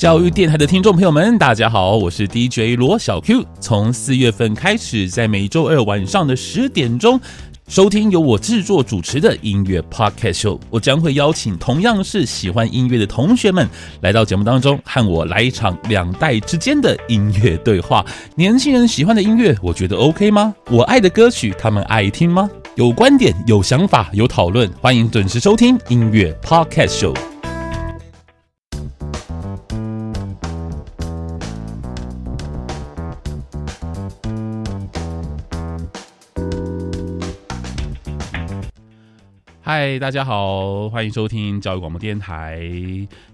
教育电台的听众朋友们，大家好，我是 DJ 罗小 Q。从四月份开始，在每周二晚上的十点钟，收听由我制作主持的音乐 Podcast Show。我将会邀请同样是喜欢音乐的同学们来到节目当中，和我来一场两代之间的音乐对话。年轻人喜欢的音乐，我觉得 OK 吗？我爱的歌曲，他们爱听吗？有观点、有想法、有讨论，欢迎准时收听音乐 Podcast Show。嗨，大家好，欢迎收听教育广播电台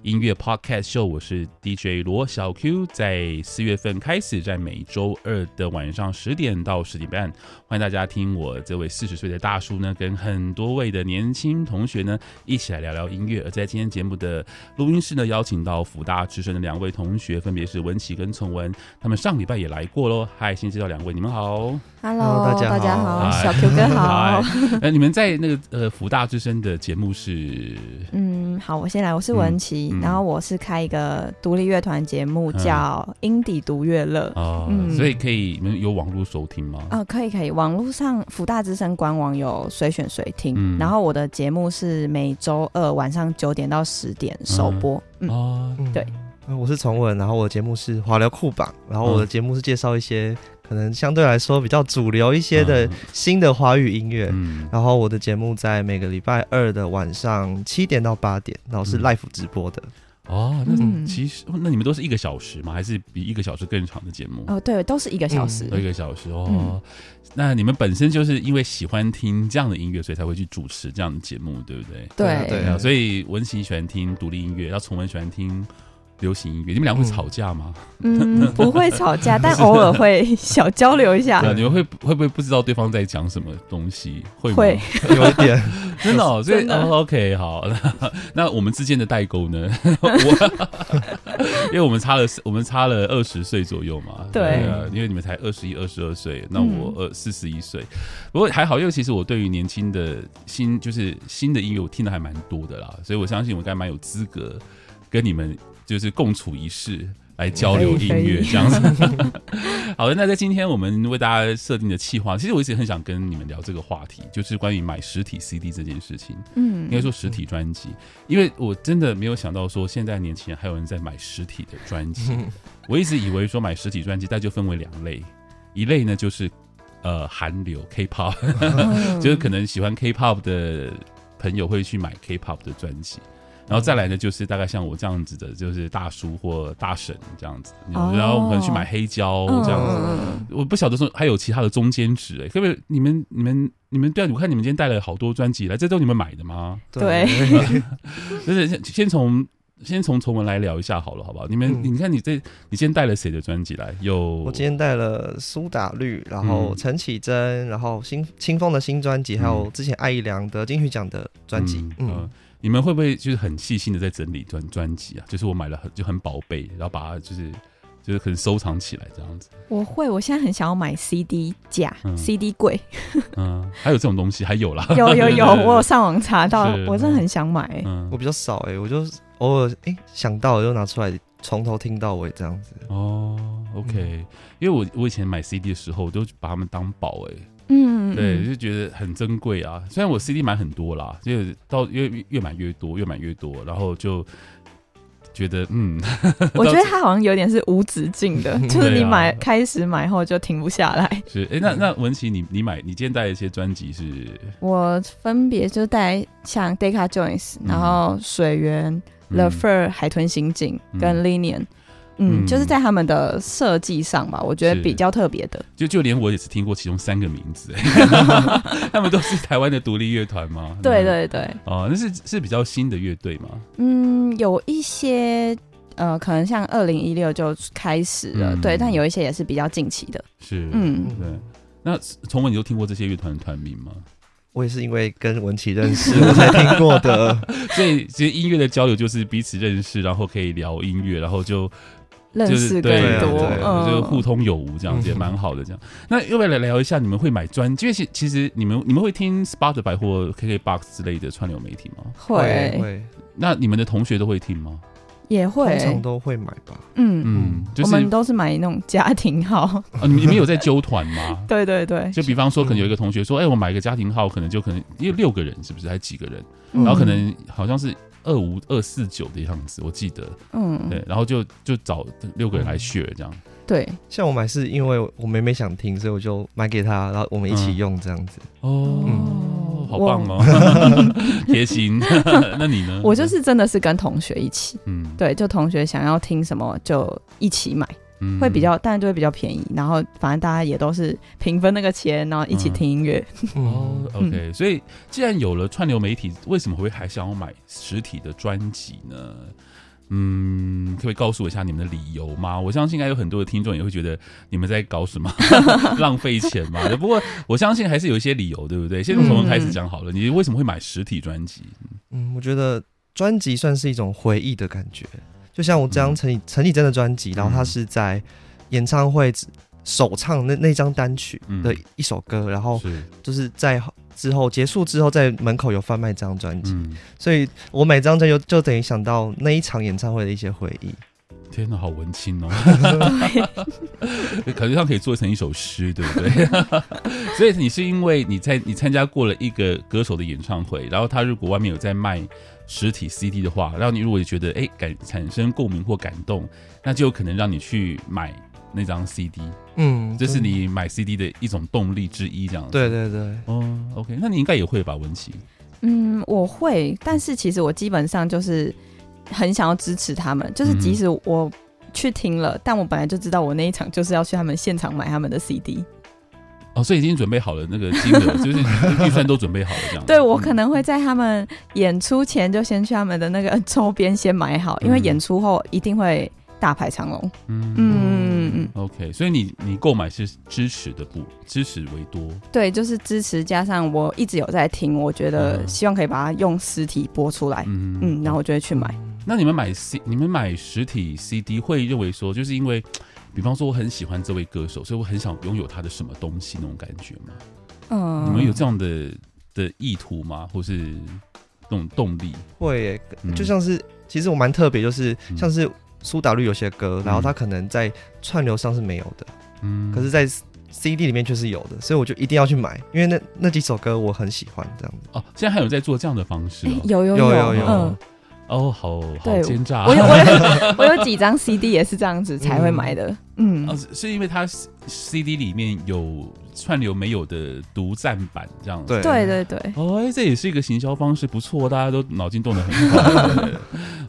音乐 Podcast Show，我是 DJ 罗小 Q。在四月份开始，在每周二的晚上十点到十点半，欢迎大家听我这位四十岁的大叔呢，跟很多位的年轻同学呢，一起来聊聊音乐。而在今天节目的录音室呢，邀请到福大之声的两位同学，分别是文琪跟从文，他们上礼拜也来过喽。嗨，先介绍两位，你们好。Hello，大家好，大家好，小 Q 哥好。哎你们在那个呃福大之声的节目是？嗯，好，我先来，我是文琪，嗯嗯、然后我是开一个独立乐团节目，叫《音底独乐乐》哦，嗯、所以可以有网络收听吗？啊，可以可以，网络上福大之声官网有随选随听。嗯、然后我的节目是每周二晚上九点到十点首播。嗯，哦，对，我是崇文，然后我的节目是华流酷榜，然后我的节目是介绍一些。可能相对来说比较主流一些的新的华语音乐，嗯、然后我的节目在每个礼拜二的晚上七点到八点，然后是 live 直播的。哦，那其实那你们都是一个小时吗？还是比一个小时更长的节目？哦，对，都是一个小时，嗯、一个小时哦。嗯、那你们本身就是因为喜欢听这样的音乐，所以才会去主持这样的节目，对不对？对对啊。所以文琪喜欢听独立音乐，然后崇文喜欢听。流行音乐，你们俩会吵架吗？嗯，不会吵架，但偶尔会 小交流一下。对，你们会会不会不知道对方在讲什么东西？会 有一点，真的。哦，所以 OK，好，那那我们之间的代沟呢？我因为我们差了我们差了二十岁左右嘛。对，对啊，因为你们才二十一、二十二岁，那我二四十一岁。不过还好，因为其实我对于年轻的新就是新的音乐，我听的还蛮多的啦，所以我相信我应该蛮有资格跟你们。就是共处一室来交流音乐这样子。好的，那在今天我们为大家设定的企划，其实我一直很想跟你们聊这个话题，就是关于买实体 CD 这件事情。嗯，应该说实体专辑，因为我真的没有想到说现在年轻人还有人在买实体的专辑。我一直以为说买实体专辑，大概就分为两类，一类呢就是呃韩流 K-pop，就是可能喜欢 K-pop 的朋友会去买 K-pop 的专辑。然后再来呢，就是大概像我这样子的，就是大叔或大婶这样子，哦、然后可能去买黑胶这样子。嗯、我不晓得说还有其他的中间值哎，可不可以？你们、你们、你们，对啊，我看你们今天带了好多专辑来，这都是你们买的吗？对，就是先先从先从崇文来聊一下好了，好不好？你们，嗯、你看你这，你今天带了谁的专辑来？有我今天带了苏打绿，然后陈绮贞，然后新清风的新专辑，还有之前艾怡良得金曲奖的专辑，嗯。嗯你们会不会就是很细心的在整理专专辑啊？就是我买了很就很宝贝，然后把它就是就是可能收藏起来这样子。我会，我现在很想要买 CD 架、嗯、CD 柜。嗯，还有这种东西，还有啦。有 有有，我有上网查到，我真的很想买、欸。嗯，我比较少哎、欸，我就偶尔哎想到就拿出来，从头听到尾这样子。哦，OK，、嗯、因为我我以前买 CD 的时候，我都把它们当宝哎、欸。嗯，对，就觉得很珍贵啊。虽然我 CD 买很多啦，就到越越买越多，越买越多，然后就觉得嗯，我觉得 它好像有点是无止境的，就是你买、啊、开始买后就停不下来。是，哎、欸，那那文琪，你你买你今天带的一些专辑是？我分别就带像 Deca Joins，然后水源、嗯、The Fur、海豚刑警跟 Linian。嗯，就是在他们的设计上吧，我觉得比较特别的。就就连我也是听过其中三个名字，他们都是台湾的独立乐团吗？对对对。哦，那是是比较新的乐队吗？嗯，有一些呃，可能像二零一六就开始了，嗯、对，但有一些也是比较近期的。是，嗯，对。那从文，你都听过这些乐团的团名吗？我也是因为跟文琪认识，我才听过的。所以其实音乐的交流就是彼此认识，然后可以聊音乐，然后就。认识更多，嗯，就互通有无这样子也蛮好的。这样，那要不要来聊一下你们会买专辑？因为其实你们你们会听 Spotify 或 KKBOX 之类的串流媒体吗？会会。那你们的同学都会听吗？也会，通常都会买吧。嗯嗯，我们都是买那种家庭号。啊，你们有在揪团吗？对对对，就比方说，可能有一个同学说，哎，我买一个家庭号，可能就可能因为六个人是不是？还是几个人？然后可能好像是。二五二四九的样子，我记得，嗯，对，然后就就找六个人来 share 这样，对，像我买是因为我妹妹想听，所以我就买给她，然后我们一起用这样子。哦，嗯、好棒哦，贴心。那你呢？我就是真的是跟同学一起，嗯，对，就同学想要听什么就一起买。会比较，当然就会比较便宜。然后反正大家也都是平分那个钱，然后一起听音乐。哦，OK。所以既然有了串流媒体，为什么会还想要买实体的专辑呢？嗯，可以告诉我一下你们的理由吗？我相信应该有很多的听众也会觉得你们在搞什么 浪费钱嘛。不过我相信还是有一些理由，对不对？先从从开始讲好了。你为什么会买实体专辑？嗯，我觉得专辑算是一种回忆的感觉。就像我这张陈陈绮贞的专辑，然后他是在演唱会首唱那那张单曲的一首歌，然后就是在之后结束之后，在门口有贩卖这张专辑，所以我每张专辑就等于想到那一场演唱会的一些回忆。天哪，好文青哦！感觉上可以做成一首诗，对不对？所以你是因为你在你参加过了一个歌手的演唱会，然后他如果外面有在卖。实体 CD 的话，然后你如果觉得哎感产生共鸣或感动，那就有可能让你去买那张 CD。嗯，这是你买 CD 的一种动力之一，这样子。对对对。哦，OK，那你应该也会吧，文琪？嗯，我会，但是其实我基本上就是很想要支持他们，就是即使我去听了，嗯、但我本来就知道我那一场就是要去他们现场买他们的 CD。哦，所以已经准备好了那个金额，就是预算都准备好了这样。对，我可能会在他们演出前就先去他们的那个 周边先买好，因为演出后一定会大排长龙。嗯嗯嗯嗯。OK，所以你你购买是支持的不支持为多？对，就是支持加上我一直有在听，我觉得希望可以把它用实体播出来。嗯嗯，然后我就会去买。那你们买 C，你们买实体 CD 会认为说，就是因为。比方说，我很喜欢这位歌手，所以我很想拥有他的什么东西那种感觉吗？嗯，你们有这样的的意图吗？或是那种动力？会耶，就像是，嗯、其实我蛮特别，就是像是苏打绿有些歌，嗯、然后他可能在串流上是没有的，嗯，可是，在 CD 里面却是有的，所以我就一定要去买，因为那那几首歌我很喜欢，这样子。哦，现在还有在做这样的方式、哦欸？有有有有有。嗯哦，好好奸诈！我有我有 我有几张 CD 也是这样子才会买的，嗯，嗯，是因为它 CD 里面有串流没有的独占版这样子，对对对对，哦，这也是一个行销方式，不错，大家都脑筋动得很快。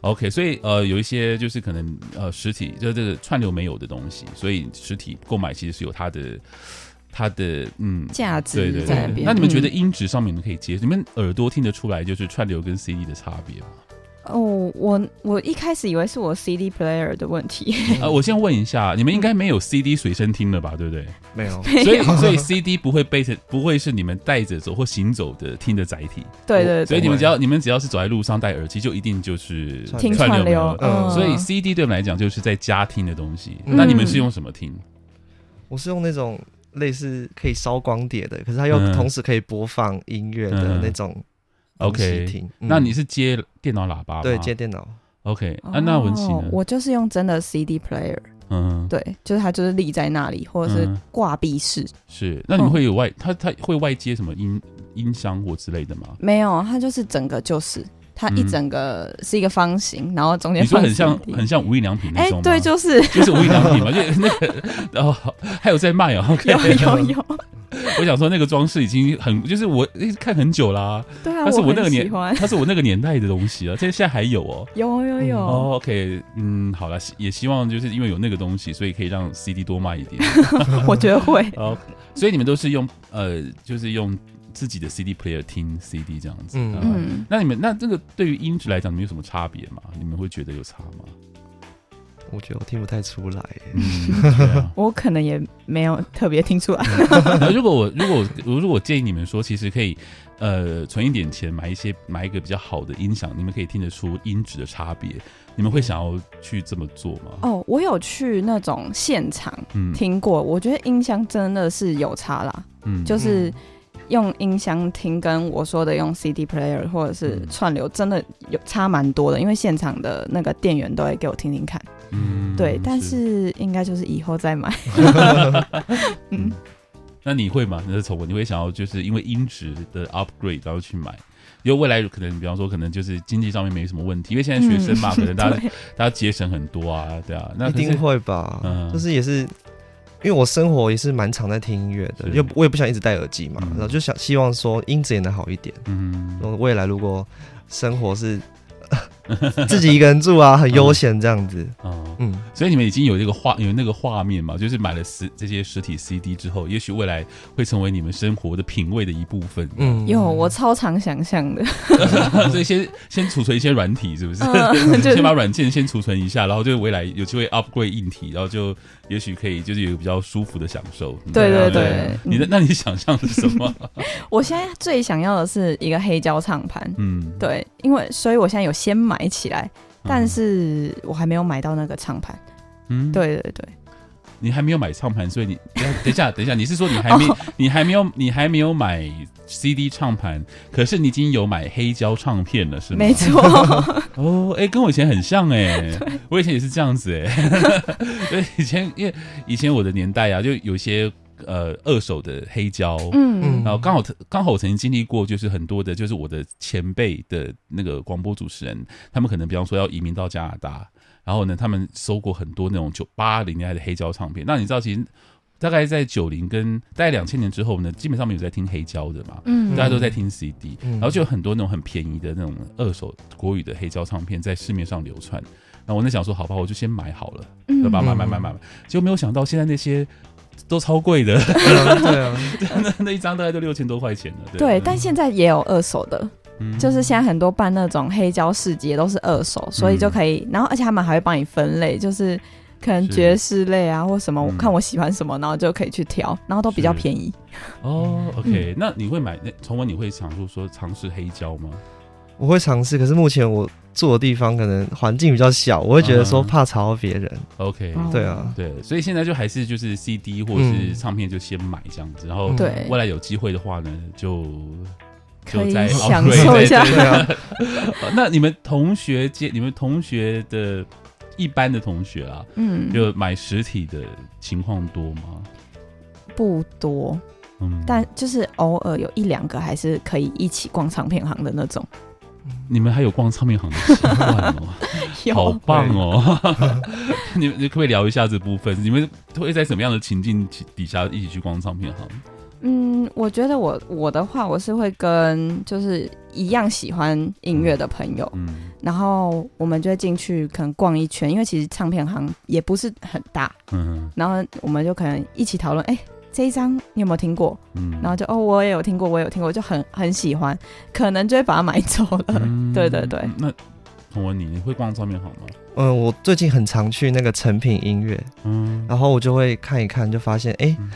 OK，所以呃，有一些就是可能呃实体就这个串流没有的东西，所以实体购买其实是有它的它的嗯价值在那边。那你们觉得音质上面你们可以接受？你们耳朵听得出来就是串流跟 CD 的差别吗？哦，我我一开始以为是我 CD player 的问题。呃，我先问一下，你们应该没有 CD 随身听了吧？对不对？没有。所以所以 CD 不会背着不会是你们带着走或行走的听的载体。对对。所以你们只要你们只要是走在路上戴耳机，就一定就是听串流。嗯。所以 CD 对我们来讲就是在家听的东西。那你们是用什么听？我是用那种类似可以烧光碟的，可是它又同时可以播放音乐的那种。OK，那你是接电脑喇叭吗？对，接电脑。OK，啊，那文琪呢？我就是用真的 CD player。嗯，对，就是它就是立在那里，或者是挂壁式。是，那你们会有外，它它会外接什么音音箱或之类的吗？没有，它就是整个就是，它一整个是一个方形，然后中间你说很像很像无印良品那种，哎，对，就是就是无印良品嘛，就那个，然后还有在卖哦，有有有。我想说，那个装饰已经很，就是我看很久啦、啊。对啊，它是我那个年，它 是我那个年代的东西啊。这现在还有哦、喔，有有有。哦、嗯 oh,，OK，嗯，好了，也希望就是因为有那个东西，所以可以让 CD 多卖一点。我觉得会。哦，所以你们都是用呃，就是用自己的 CD player 听 CD 这样子。嗯嗯。那你们那这个对于音质来讲，你们有什么差别吗？你们会觉得有差吗？我觉得我听不太出来，嗯，我可能也没有特别听出来。如果我如果我如果建议你们说，其实可以呃存一点钱买一些买一个比较好的音响，你们可以听得出音质的差别。你们会想要去这么做吗？哦，我有去那种现场听过，嗯，我觉得音箱真的是有差啦。嗯，就是用音箱听，跟我说的用 CD player 或者是串流，真的有差蛮多的。因为现场的那个店员都会给我听听看，嗯，对。但是应该就是以后再买。嗯，那你会吗？你是宠物你会想要就是因为音质的 upgrade 然后去买？因为未来可能比方说可能就是经济上面没什么问题，因为现在学生嘛，嗯、可能大家 大家节省很多啊，对啊，那一定会吧？嗯，就是也是。因为我生活也是蛮常在听音乐的，又我也不想一直戴耳机嘛，然后就想希望说音质也能好一点。嗯，未来如果生活是。自己一个人住啊，很悠闲这样子。嗯，嗯，所以你们已经有这个画，有那个画面嘛？就是买了实这些实体 CD 之后，也许未来会成为你们生活的品味的一部分。嗯，有，我超常想象的。所以先先储存一些软体，是不是？嗯、先把软件先储存一下，然后就未来有机会 upgrade 硬体，然后就也许可以就是有比较舒服的享受。对对对，对，你的那你想象的是什么？我现在最想要的是一个黑胶唱盘。嗯，对，因为所以我现在有先买。买起来，但是我还没有买到那个唱盘。嗯，对对对，你还没有买唱盘，所以你 等一下，等一下，你是说你还没，你还没有，你还没有买 CD 唱盘，可是你已经有买黑胶唱片了，是吗？没错。哦，哎，跟我以前很像哎，我以前也是这样子哎。对，以前因为以前我的年代啊，就有些。呃，二手的黑胶，嗯，然后刚好刚好我曾经经历过，就是很多的，就是我的前辈的那个广播主持人，他们可能比方说要移民到加拿大，然后呢，他们收过很多那种九八零年代的黑胶唱片。那你知道，其实大概在九零跟大概两千年之后呢，基本上没有在听黑胶的嘛，嗯，大家都在听 CD，然后就有很多那种很便宜的那种二手国语的黑胶唱片在市面上流传。那我在想说，好吧，我就先买好了，对吧？买买买买买，结果没有想到现在那些。都超贵的，对啊，那 那一张大概都六千多块钱了。对，对，但现在也有二手的，嗯，就是现在很多办那种黑胶市集都是二手，所以就可以，然后而且他们还会帮你分类，就是可能爵士类啊或什么，我看我喜欢什么，然后就可以去挑，然后都比较便宜。哦，OK，那你会买那从文？你会想说说尝试黑胶吗？我会尝试，可是目前我住的地方可能环境比较小，我会觉得说怕吵到别人。Uh, OK，对啊，对，所以现在就还是就是 CD 或者是唱片就先买这样子，嗯、然后对。未来有机会的话呢，就就再享受一下。那你们同学间，你们同学的一般的同学啊，嗯，就买实体的情况多吗？不多，嗯，但就是偶尔有一两个还是可以一起逛唱片行的那种。你们还有逛唱片行的习惯哦，好棒哦！你你可不可以聊一下这部分？你们会在什么样的情境底下一起去逛唱片行？嗯，我觉得我我的话，我是会跟就是一样喜欢音乐的朋友，嗯，然后我们就会进去可能逛一圈，因为其实唱片行也不是很大，嗯，然后我们就可能一起讨论，哎。这一张你有没有听过？嗯，然后就哦，我也有听过，我也有听过，就很很喜欢，可能就会把它买走了。嗯、对对对。那从文你你会逛唱片行吗？嗯，我最近很常去那个成品音乐，嗯，然后我就会看一看，就发现哎，嗯、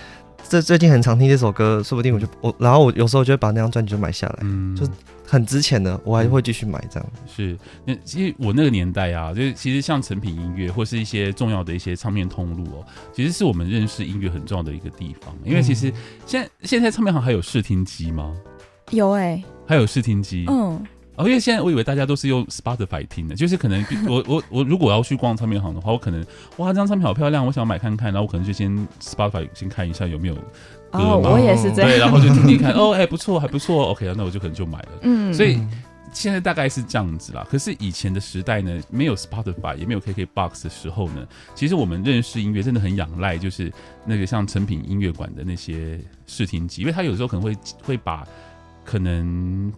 这最近很常听这首歌，说不定我就我，然后我有时候就会把那张专辑就买下来，嗯，就。很值钱的，我还会继续买这样。是，那其实我那个年代啊，就是其实像成品音乐或是一些重要的一些唱片通路哦，其实是我们认识音乐很重要的一个地方。因为其实现在现在唱片行还有试听机吗？有哎、欸，还有试听机。嗯，哦，因为现在我以为大家都是用 Spotify 听的，就是可能 我我我如果要去逛唱片行的话，我可能哇，这张唱片好漂亮，我想买看看，然后我可能就先 Spotify 先看一下有没有。哦，我也是这样。对，然后就听听看，哦，还不错，还不错，OK，那我就可能就买了。嗯，所以现在大概是这样子啦。可是以前的时代呢，没有 Spotify，也没有 KKBOX 的时候呢，其实我们认识音乐真的很仰赖，就是那个像成品音乐馆的那些试听机，因为他有时候可能会会把可能。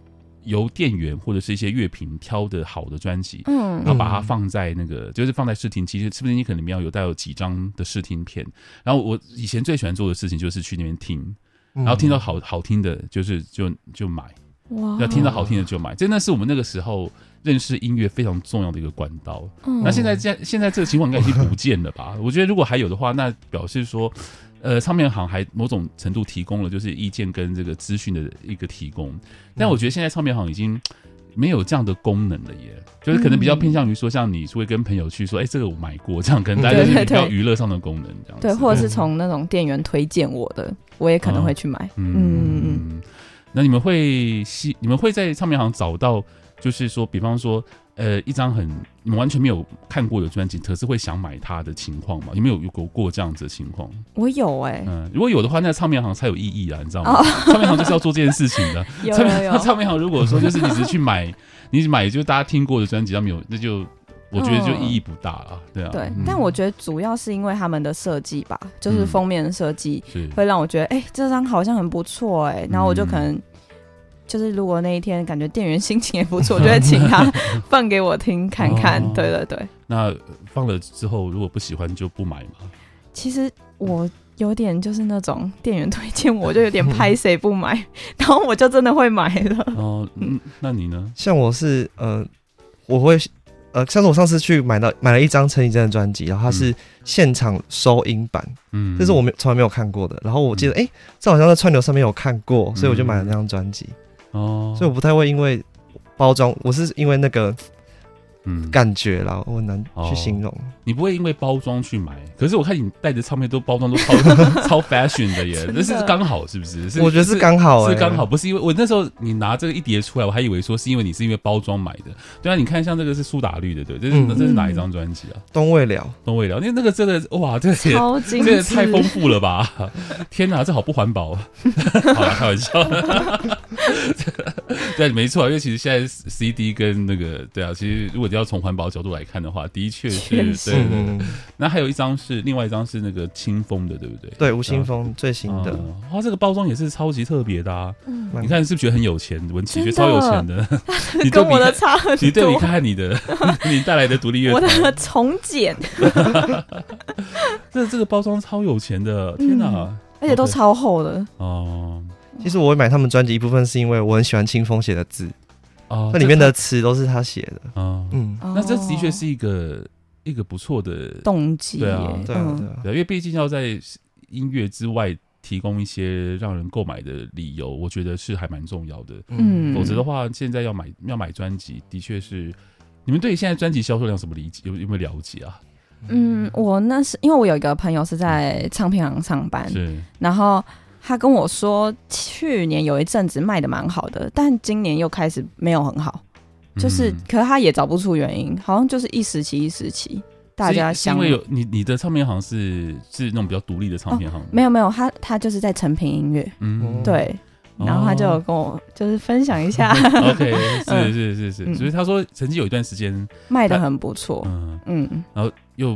由店员或者是一些乐评挑的好的专辑，嗯，然后把它放在那个，就是放在试听机，是不是你可能里面要有带有几张的试听片？然后我以前最喜欢做的事情就是去那边听，然后听到好好听的，就是就就买，哇，要听到好听的就买，真的是我们那个时候认识音乐非常重要的一个管道。嗯，那现在现现在这个情况应该已经不见了吧？我觉得如果还有的话，那表示说。呃，唱片行还某种程度提供了就是意见跟这个资讯的一个提供，但我觉得现在唱片行已经没有这样的功能了耶，就是可能比较偏向于说，像你会跟朋友去说，哎，这个我买过，这样可能大家就是比较娱乐上的功能这样。对，或者是从那种店员推荐我的，我也可能会去买。嗯嗯嗯。那你们会希你们会在唱片行找到，就是说，比方说，呃，一张很你们完全没有看过的专辑，可是会想买它的情况吗？有没有有过过这样子的情况？我有哎、欸，嗯，如果有的话，那唱片行才有意义啊，你知道吗？哦、唱片行就是要做这件事情的。有有有。唱片行如果说就是你只是去买，你买就是大家听过的专辑，他没有，那就。我觉得就意义不大了，对啊。对，但我觉得主要是因为他们的设计吧，就是封面设计会让我觉得，哎，这张好像很不错，哎，然后我就可能就是如果那一天感觉店员心情也不错，我就会请他放给我听看看。对对对。那放了之后，如果不喜欢就不买吗？其实我有点就是那种店员推荐，我就有点拍谁不买，然后我就真的会买了。哦，嗯，那你呢？像我是呃，我会。呃，像是我上次去买到买了一张陈绮贞的专辑，然后它是现场收音版，嗯，这是我没从来没有看过的。然后我记得，哎、嗯欸，这好像在串流上面有看过，所以我就买了那张专辑。所以我不太会因为包装，我是因为那个。嗯，感觉啦，我很难去形容。你不会因为包装去买，可是我看你带的唱片都包装都超 超 fashion 的耶，那是刚好是不是？是我觉得是刚好，是刚好，不是因为我那时候你拿这个一叠出来，我还以为说是因为你是因为包装买的。对啊，你看像这个是苏打绿的，对，这是这是哪一张专辑啊？东未了，东未了，因为那个真的哇，这个超这个太丰富了吧！天哪，这好不环保。好了，开玩笑。对，没错，因为其实现在 CD 跟那个对啊，其实如果要从环保角度来看的话，的确是，对对对。那还有一张是，另外一张是那个清风的，对不对？对，吴青峰最新的。哇，这个包装也是超级特别的啊！你看是不是觉得很有钱？文琪觉得超有钱的，你跟我的差很多。你对比看看你的，你带来的独立乐团，我的从简。这这个包装超有钱的，天哪！而且都超厚的哦。其实我会买他们专辑一部分是因为我很喜欢清风写的字。哦，那里面的词都是他写的。嗯嗯，那这的确是一个一个不错的动机。对啊，对啊，对，因为毕竟要在音乐之外提供一些让人购买的理由，我觉得是还蛮重要的。嗯，否则的话，现在要买要买专辑，的确是。你们对现在专辑销售量什么理解？有有没有了解啊？嗯，我那是因为我有一个朋友是在唱片行上班，是，然后。他跟我说，去年有一阵子卖的蛮好的，但今年又开始没有很好，就是，嗯、可是他也找不出原因，好像就是一时期一时期，大家想。因为有你，你的唱片行是是那种比较独立的唱片行。哦，没有没有，他他就是在成品音乐，嗯，对，然后他就有跟我就是分享一下。哦、OK，是是是是，所以他说曾经有一段时间卖的很不错，嗯。嗯，然后又。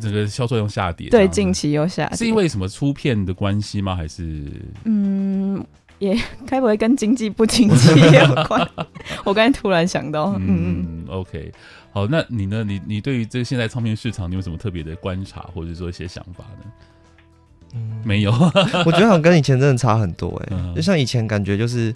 整个销售又下跌，对，近期又下跌，是因为什么出片的关系吗？还是嗯，也该不会跟经济不景气有关？我刚才突然想到，嗯嗯，OK，好，那你呢？你你对于这个现在唱片市场，你有什么特别的观察，或者说一些想法呢？嗯，没有，我觉得好像跟以前真的差很多哎、欸，嗯、就像以前感觉就是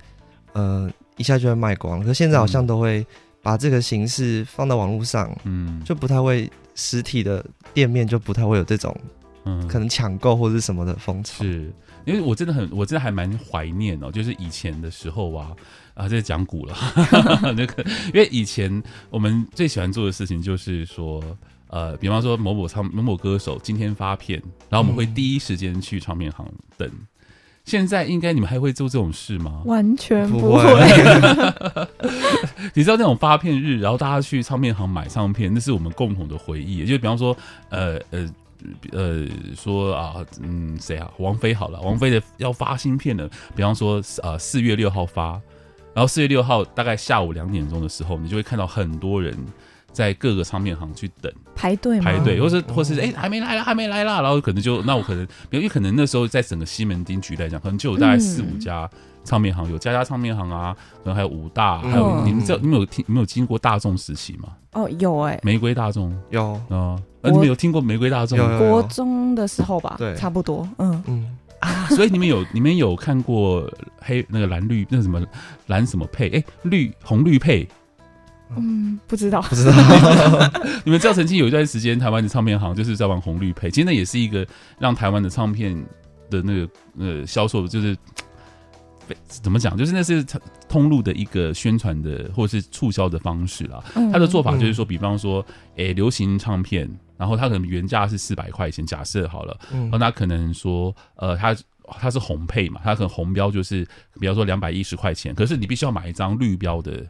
呃一下就会卖光，可是现在好像都会把这个形式放到网络上，嗯，就不太会。实体的店面就不太会有这种，嗯，可能抢购或者是什么的风潮。是因为我真的很，我真的还蛮怀念哦，就是以前的时候啊，啊，这讲古了，那个，因为以前我们最喜欢做的事情就是说，呃，比方说某某唱某某歌手今天发片，然后我们会第一时间去唱片行等。嗯现在应该你们还会做这种事吗？完全不会。你知道那种发片日，然后大家去唱片行买唱片，那是我们共同的回忆。就比方说，呃呃呃，说啊，嗯，谁啊？王菲好了，王菲的要发新片了。比方说，呃，四月六号发，然后四月六号大概下午两点钟的时候，你就会看到很多人。在各个唱片行去等排队，排队，或是或是哎、欸、还没来啦，还没来啦，然后可能就那我可能，因为可能那时候在整个西门町区来讲，可能就有大概四五家唱片行，有家家唱片行啊，可能还有五大，还有你们知道你们有听你们有经过大众时期吗？哦，有哎，玫瑰大众？有。啊，你们有听过玫瑰大众？国中的时候吧，对，差不多，嗯。嗯。啊，所以你们有你们有看过黑那个蓝绿那什么蓝什么配？哎绿红绿配。嗯，不知道，不知道。你们知道曾经有一段时间，台湾的唱片行就是在玩红绿配，其实那也是一个让台湾的唱片的那个呃销售，就是怎么讲，就是那是通路的一个宣传的或者是促销的方式啦。他的做法就是说，比方说，哎，流行唱片然后它可能原价是四百块钱，假设好了，然后他可能说，呃，它它是红配嘛，它可能红标就是，比方说两百一十块钱，可是你必须要买一张绿标的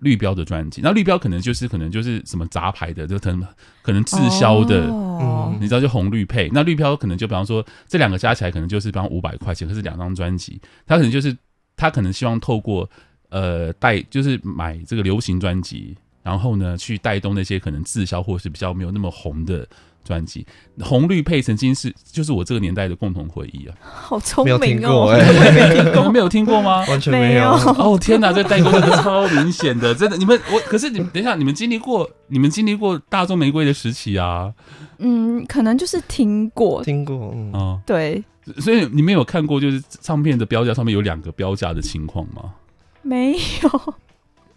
绿标的专辑，那绿标可能就是可能就是什么杂牌的，就可能可能滞销的，哦、你知道就红绿配，那绿标可能就比方说这两个加起来可能就是比方五百块钱，可是两张专辑，他可能就是他可能希望透过呃带就是买这个流行专辑。然后呢，去带动那些可能滞销或是比较没有那么红的专辑，红绿配曾经是就是我这个年代的共同回忆啊。好聪明哦！没有听过哎，你们没有听过吗？完全没有。哦天哪，这代沟真的超明显的，真的。你们我可是你们等一下，你们经历过你们经历过大众玫瑰的时期啊？嗯，可能就是听过，听过。嗯，哦、对。所以你们有看过就是唱片的标价上面有两个标价的情况吗？没有。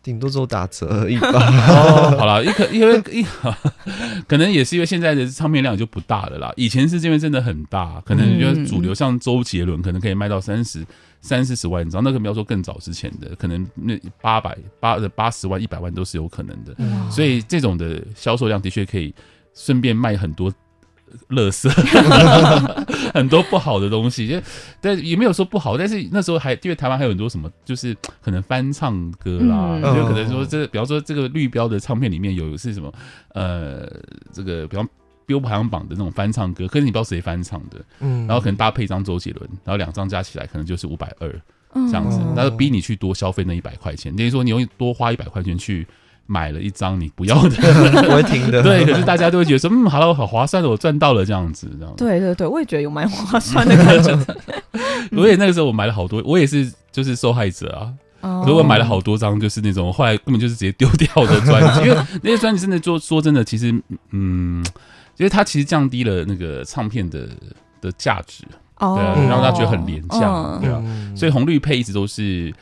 顶多只有打折而已吧。哦，好了，一可因为一 可能也是因为现在的唱片量就不大了啦。以前是这边真的很大，可能觉得主流像周杰伦，可能可以卖到三十三四十万张。那个不要说更早之前的，可能那八百八的八十万、一百万都是有可能的。所以这种的销售量的确可以顺便卖很多。垃圾，很多不好的东西，就但也没有说不好，但是那时候还因为台湾还有很多什么，就是可能翻唱歌啦，就、嗯、可能说这个，比方说这个绿标的唱片里面有是什么，呃，这个比方 Billboard 排行榜的那种翻唱歌，可是你不知道谁翻唱的，嗯，然后可能搭配一张周杰伦，然后两张加起来可能就是五百二这样子，那就逼你去多消费那一百块钱，等于说你用多花一百块钱去。买了一张你不要的，不会听的。对，可是大家都会觉得说，嗯，好了，我好划算的，我赚到了这样子，这样。对对对，我也觉得有蛮划算的感觉。我也那个时候我买了好多，我也是就是受害者啊。哦。如果买了好多张，就是那种后来根本就是直接丢掉的专辑，因为那些专辑真的说说真的，其实嗯，因为它其实降低了那个唱片的的价值，哦，对，让大家觉得很廉价，对啊。所以红绿配一直都是。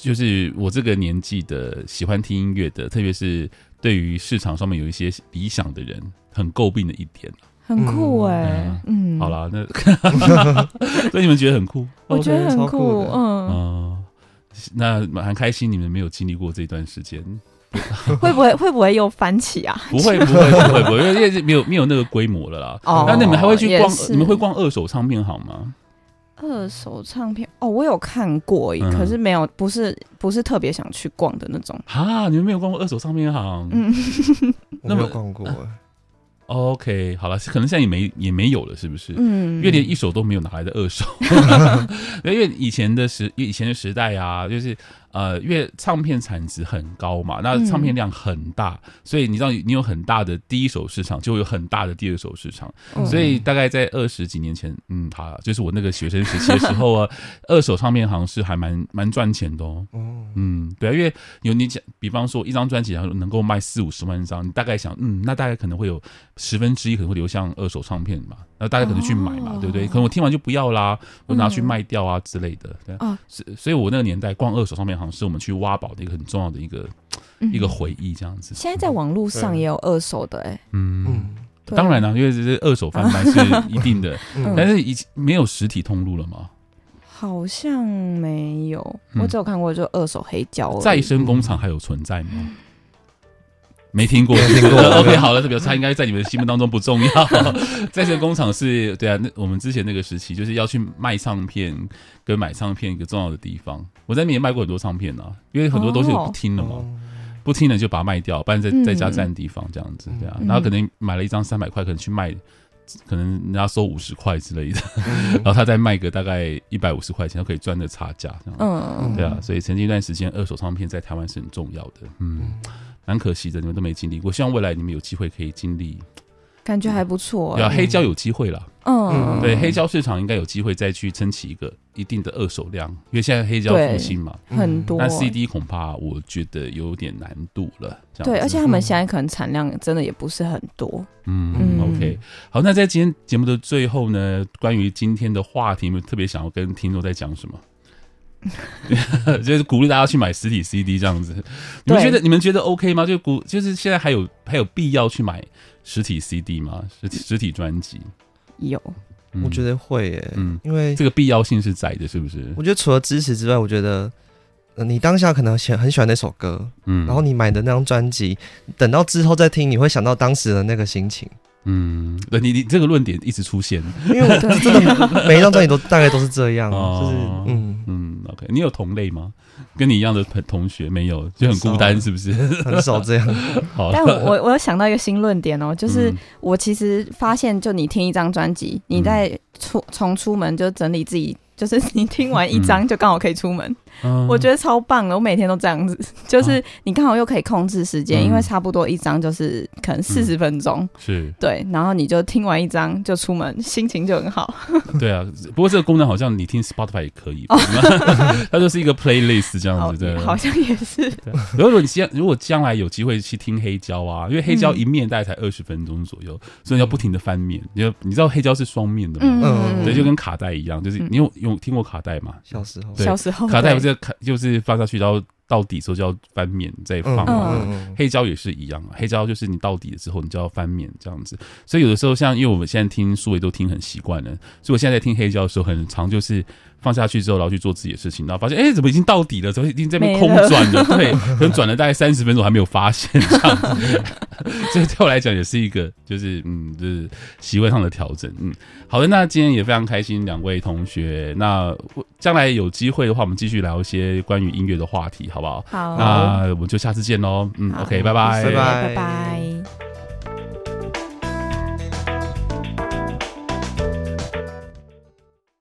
就是我这个年纪的喜欢听音乐的，特别是对于市场上面有一些理想的人，很诟病的一点。很酷哎、欸，嗯，好啦，那 所以你们觉得很酷？我觉得很酷，嗯，嗯，那蛮开心，你们没有经历过这段时间，会不会会不会又翻起啊？不会不会不会不会，因为没有没有那个规模了啦。哦，那你们还会去逛？你们会逛二手唱片行吗？二手唱片哦，我有看过，嗯、可是没有，不是不是特别想去逛的那种。哈，你们没有逛过二手唱片行？嗯，那没有逛过。呃 OK，好了，可能现在也没也没有了，是不是？嗯，因为连一手都没有拿来的二手，因为以前的时以前的时代啊，就是呃，因为唱片产值很高嘛，那唱片量很大，嗯、所以你知道你有很大的第一手市场，就会有很大的第二手市场，嗯、所以大概在二十几年前，嗯，好，就是我那个学生时期的时候啊，二手唱片行是还蛮蛮赚钱的哦。嗯，对啊，因为有你讲，比方说一张专辑然后能够卖四五十万张，你大概想，嗯，那大概可能会有。十分之一可能会流向二手唱片嘛，然后大家可能去买嘛，哦、对不对？可能我听完就不要啦，我拿去卖掉啊之类的。对，啊，所所以，我那个年代逛二手唱片行是我们去挖宝的一个很重要的一个、嗯、一个回忆，这样子。现在在网络上也有二手的、欸，哎，嗯，当然了，因为这是二手贩卖是一定的，嗯、但是已经没有实体通路了吗？好像没有，我只有看过就二手黑胶。再生工厂还有存在吗？嗯没听过，没听过。OK，好了，这表示他应该在你们心目当中不重要。在这个工厂是对啊，那我们之前那个时期就是要去卖唱片跟买唱片一个重要的地方。我在那边也卖过很多唱片啊，因为很多东西我不听了嘛，不听了就把它卖掉，不然在在家占地方这样子，对啊。然后可能买了一张三百块，可能去卖，可能人家收五十块之类的，然后他再卖个大概一百五十块钱，就可以赚的差价。嗯，对啊。所以曾经一段时间，二手唱片在台湾是很重要的。嗯。蛮可惜的，你们都没经历过。希望未来你们有机会可以经历，感觉还不错。对啊，黑胶有机会了。嗯，对，黑胶市场应该有机会再去撑起一个一定的二手量，因为现在黑胶复兴嘛，很多。但 CD 恐怕我觉得有点难度了。对，而且他们现在可能产量真的也不是很多。嗯，OK，好，那在今天节目的最后呢，关于今天的话题，你们特别想要跟听众在讲什么？就是鼓励大家去买实体 CD 这样子，你们觉得你们觉得 OK 吗？就鼓就是现在还有还有必要去买实体 CD 吗？实体实体专辑？有，嗯、我觉得会耶，嗯，因为这个必要性是在的，是不是？我觉得除了支持之外，我觉得你当下可能喜很喜欢那首歌，嗯，然后你买的那张专辑，等到之后再听，你会想到当时的那个心情。嗯，对，你你这个论点一直出现，因为我真的每一张专辑都大概都是这样，就是嗯。嗯，OK，你有同类吗？跟你一样的同学没有，就很孤单，是不是？很少这样。好，但我我有想到一个新论点哦，就是我其实发现，就你听一张专辑，你在出从出门就整理自己。就是你听完一张就刚好可以出门，嗯、我觉得超棒的。我每天都这样子，就是你刚好又可以控制时间，嗯、因为差不多一张就是可能四十分钟，嗯、是对，然后你就听完一张就出门，心情就很好。对啊，不过这个功能好像你听 Spotify 也可以，它就是一个 playlist 这样子的，好像也是。如果你将如果将来有机会去听黑胶啊，因为黑胶一面大概才二十分钟左右，嗯、所以你要不停的翻面。你要你知道黑胶是双面的吗？嗯，对，就跟卡带一样，就是你有有。听过卡带吗？小时候，对小时候卡带不是卡，就是放下去，然后到底时候就要翻面再放。嗯、黑胶也是一样，黑胶就是你到底了之后，你就要翻面这样子。所以有的时候，像因为我们现在听数位都听很习惯了，所以我现在在听黑胶的时候，很常就是。放下去之后，然后去做自己的事情，然后发现，哎，怎么已经到底了？怎么已经在那边空转了？对，可能转了大概三十分钟，还没有发现这样子。所以对我来讲，也是一个，就是嗯，就是习惯上的调整。嗯，好的，那今天也非常开心，两位同学。那将来有机会的话，我们继续聊一些关于音乐的话题，好不好？好，那我们就下次见�喽。嗯，OK，拜拜，拜拜，拜拜。